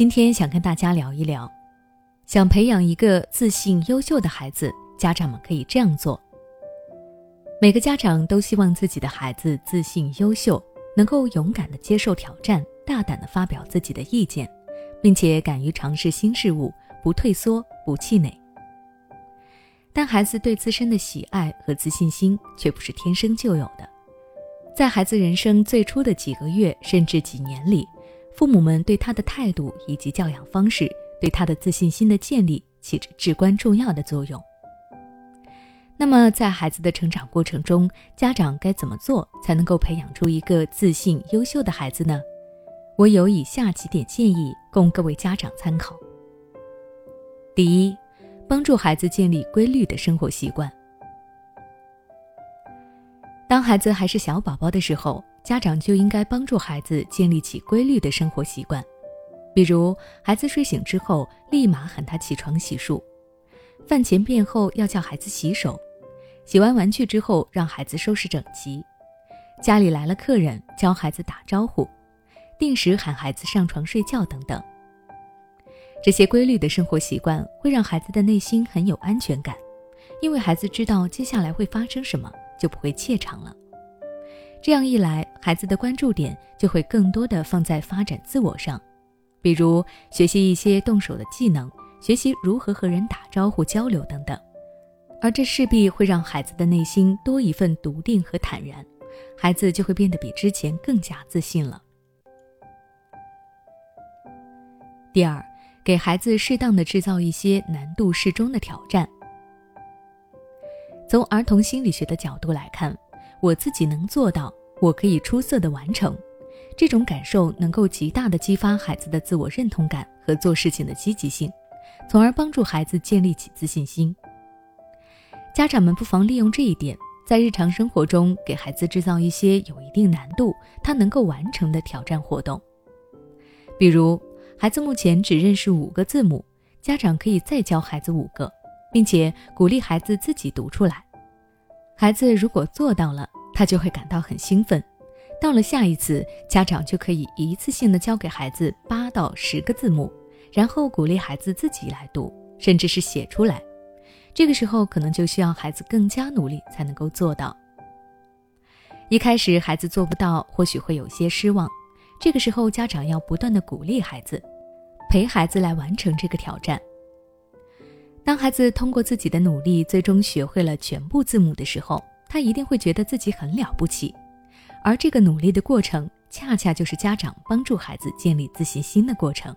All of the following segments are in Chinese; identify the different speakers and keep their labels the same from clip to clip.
Speaker 1: 今天想跟大家聊一聊，想培养一个自信优秀的孩子，家长们可以这样做。每个家长都希望自己的孩子自信优秀，能够勇敢的接受挑战，大胆的发表自己的意见，并且敢于尝试新事物，不退缩，不气馁。但孩子对自身的喜爱和自信心却不是天生就有的，在孩子人生最初的几个月甚至几年里。父母们对他的态度以及教养方式，对他的自信心的建立起着至关重要的作用。那么，在孩子的成长过程中，家长该怎么做才能够培养出一个自信优秀的孩子呢？我有以下几点建议供各位家长参考。第一，帮助孩子建立规律的生活习惯。当孩子还是小宝宝的时候。家长就应该帮助孩子建立起规律的生活习惯，比如孩子睡醒之后立马喊他起床洗漱，饭前便后要叫孩子洗手，洗完玩具之后让孩子收拾整齐，家里来了客人教孩子打招呼，定时喊孩子上床睡觉等等。这些规律的生活习惯会让孩子的内心很有安全感，因为孩子知道接下来会发生什么，就不会怯场了。这样一来，孩子的关注点就会更多的放在发展自我上，比如学习一些动手的技能，学习如何和人打招呼交流等等，而这势必会让孩子的内心多一份笃定和坦然，孩子就会变得比之前更加自信了。第二，给孩子适当的制造一些难度适中的挑战。从儿童心理学的角度来看。我自己能做到，我可以出色的完成，这种感受能够极大的激发孩子的自我认同感和做事情的积极性，从而帮助孩子建立起自信心。家长们不妨利用这一点，在日常生活中给孩子制造一些有一定难度、他能够完成的挑战活动。比如，孩子目前只认识五个字母，家长可以再教孩子五个，并且鼓励孩子自己读出来。孩子如果做到了，他就会感到很兴奋。到了下一次，家长就可以一次性的教给孩子八到十个字母，然后鼓励孩子自己来读，甚至是写出来。这个时候可能就需要孩子更加努力才能够做到。一开始孩子做不到，或许会有些失望。这个时候家长要不断的鼓励孩子，陪孩子来完成这个挑战。当孩子通过自己的努力，最终学会了全部字母的时候，他一定会觉得自己很了不起。而这个努力的过程，恰恰就是家长帮助孩子建立自信心的过程。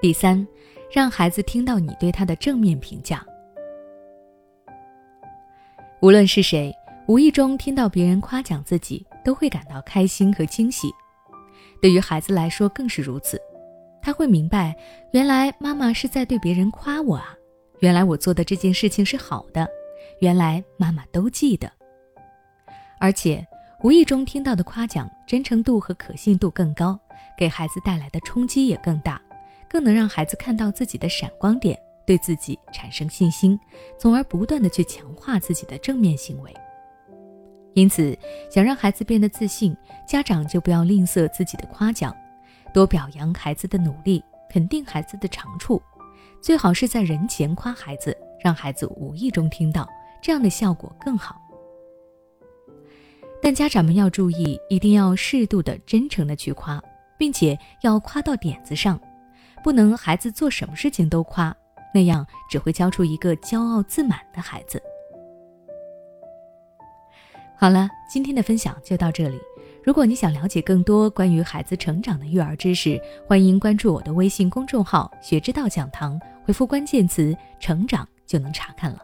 Speaker 1: 第三，让孩子听到你对他的正面评价。无论是谁，无意中听到别人夸奖自己，都会感到开心和惊喜。对于孩子来说，更是如此。他会明白，原来妈妈是在对别人夸我啊，原来我做的这件事情是好的，原来妈妈都记得。而且无意中听到的夸奖，真诚度和可信度更高，给孩子带来的冲击也更大，更能让孩子看到自己的闪光点，对自己产生信心，从而不断的去强化自己的正面行为。因此，想让孩子变得自信，家长就不要吝啬自己的夸奖。多表扬孩子的努力，肯定孩子的长处，最好是在人前夸孩子，让孩子无意中听到，这样的效果更好。但家长们要注意，一定要适度的、真诚的去夸，并且要夸到点子上，不能孩子做什么事情都夸，那样只会教出一个骄傲自满的孩子。好了，今天的分享就到这里。如果你想了解更多关于孩子成长的育儿知识，欢迎关注我的微信公众号“学之道讲堂”，回复关键词“成长”就能查看了。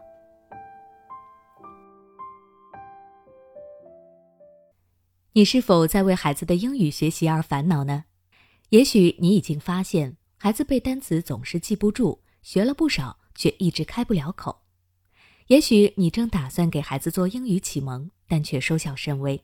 Speaker 1: 你是否在为孩子的英语学习而烦恼呢？也许你已经发现，孩子背单词总是记不住，学了不少却一直开不了口。也许你正打算给孩子做英语启蒙，但却收效甚微。